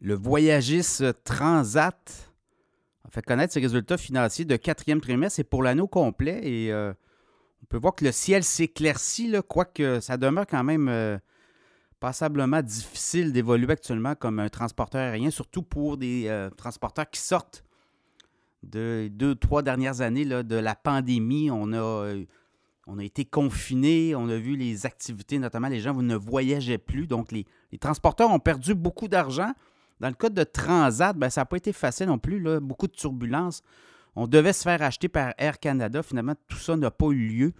le voyagiste Transat a fait connaître ses résultats financiers de quatrième trimestre et pour l'année au complet. Et euh, on peut voir que le ciel s'éclaircit, quoique ça demeure quand même euh, passablement difficile d'évoluer actuellement comme un transporteur aérien, surtout pour des euh, transporteurs qui sortent de deux, trois dernières années de la pandémie. On a, on a été confinés, on a vu les activités, notamment les gens ne voyageaient plus. Donc, les, les transporteurs ont perdu beaucoup d'argent. Dans le cas de Transat, ben, ça n'a pas été facile non plus. Beaucoup de turbulences. On devait se faire acheter par Air Canada. Finalement, tout ça n'a pas eu lieu.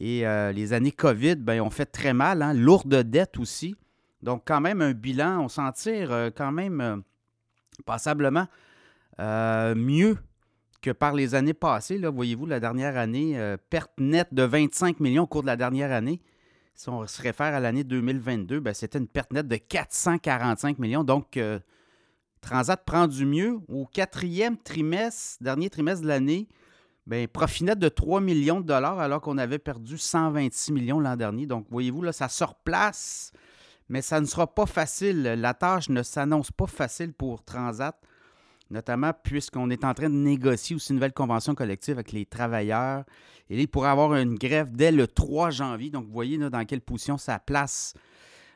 Et euh, les années COVID ben, ont fait très mal. Hein? Lourde dette aussi. Donc, quand même, un bilan, on s'en tire euh, quand même euh, passablement mieux que par les années passées. Voyez-vous, la dernière année, perte nette de 25 millions au cours de la dernière année. Si on se réfère à l'année 2022, ben, c'était une perte nette de 445 millions. Donc, euh, Transat prend du mieux. Au quatrième trimestre, dernier trimestre de l'année, ben, profit net de 3 millions de dollars alors qu'on avait perdu 126 millions l'an dernier. Donc, voyez-vous, là, ça se replace, mais ça ne sera pas facile. La tâche ne s'annonce pas facile pour Transat notamment puisqu'on est en train de négocier aussi une nouvelle convention collective avec les travailleurs. Et il pourrait avoir une grève dès le 3 janvier. Donc, vous voyez dans quelle position ça place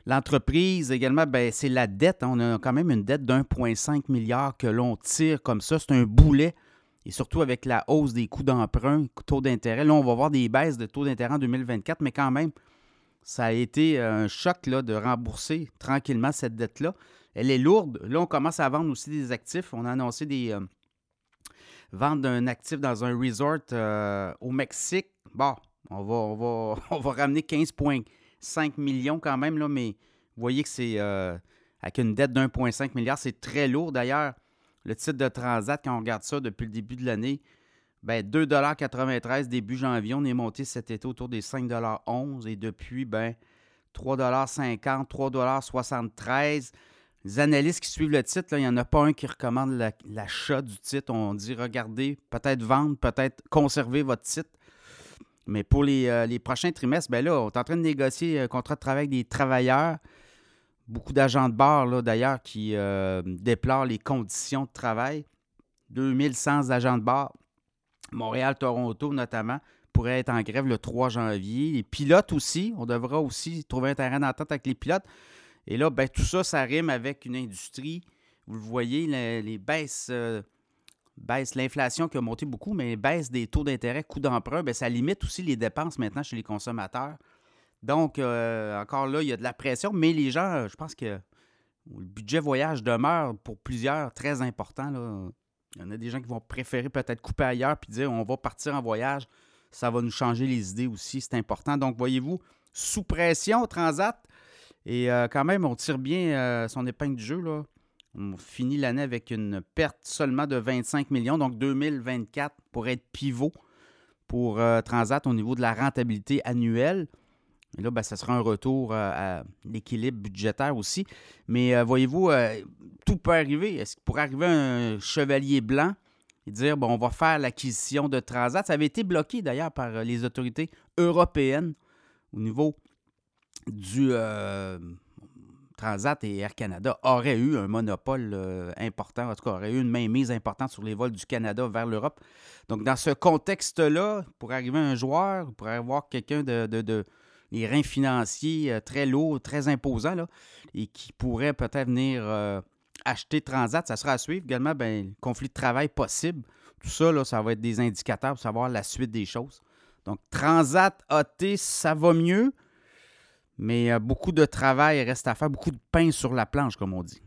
l'entreprise. Également, ben, c'est la dette. On a quand même une dette d'1,5 milliard que l'on tire comme ça. C'est un boulet. Et surtout avec la hausse des coûts d'emprunt, taux d'intérêt. Là, on va voir des baisses de taux d'intérêt en 2024, mais quand même, ça a été un choc là, de rembourser tranquillement cette dette-là. Elle est lourde. Là, on commence à vendre aussi des actifs. On a annoncé des euh, ventes d'un actif dans un resort euh, au Mexique. Bon, on va, on va, on va ramener 15,5 millions quand même, là, mais vous voyez que c'est euh, avec une dette d'1,5 milliard, c'est très lourd. D'ailleurs, le titre de Transat, quand on regarde ça depuis le début de l'année, ben 2,93 début janvier. On est monté cet été autour des 5,11 et depuis, ben 3,50 3,73 les analystes qui suivent le titre, il n'y en a pas un qui recommande l'achat du titre. On dit regardez, peut-être vendre, peut-être conserver votre titre. Mais pour les, euh, prochains trimestres, ben là, on est en train de négocier un contrat de travail avec des travailleurs. Beaucoup d'agents de bord, d'ailleurs, qui euh, déplorent les conditions de travail. 2100 agents de bord, Montréal, Toronto notamment, pourraient être en grève le 3 janvier. Les pilotes aussi, on devra aussi trouver un terrain d'entente avec les pilotes. Et là, ben, tout ça, ça rime avec une industrie. Vous le voyez, les, baisses, euh, l'inflation qui a monté beaucoup, mais baisse des taux d'intérêt, coûts d'emprunt, ben, ça limite aussi les dépenses maintenant chez les consommateurs. Donc, euh, encore là, il y a de la pression, mais les gens, je pense que le budget voyage demeure pour plusieurs très important. Là. Il y en a des gens qui vont préférer peut-être couper ailleurs puis dire on va partir en voyage. Ça va nous changer les idées aussi, c'est important. Donc, voyez-vous, sous pression, Transat, et euh, quand même, on tire bien euh, son épingle du jeu. Là. On finit l'année avec une perte seulement de 25 millions. Donc 2024 pour être pivot pour euh, Transat au niveau de la rentabilité annuelle. Et là, ben, ça sera un retour à l'équilibre budgétaire aussi. Mais voyez-vous, tout peut arriver. Est-ce qu'il pourrait arriver un chevalier blanc et dire, bon, on va faire l'acquisition de Transat? Ça avait été bloqué d'ailleurs par les autorités européennes au niveau du euh, Transat et Air Canada auraient eu un monopole euh, important, en tout cas, auraient eu une mainmise importante sur les vols du Canada vers l'Europe. Donc, dans ce contexte-là, pour arriver un joueur, pour avoir quelqu'un de, les reins financiers euh, très lourds, très imposants, et qui pourrait peut-être venir acheter Transat, ça sera à suivre. Également, ben, le conflit de travail possible. Tout ça, là, ça va être des indicateurs pour savoir la suite des choses. Donc, Transat AT, ça va mieux. Mais beaucoup de travail reste à faire, beaucoup de pain sur la planche, comme on dit.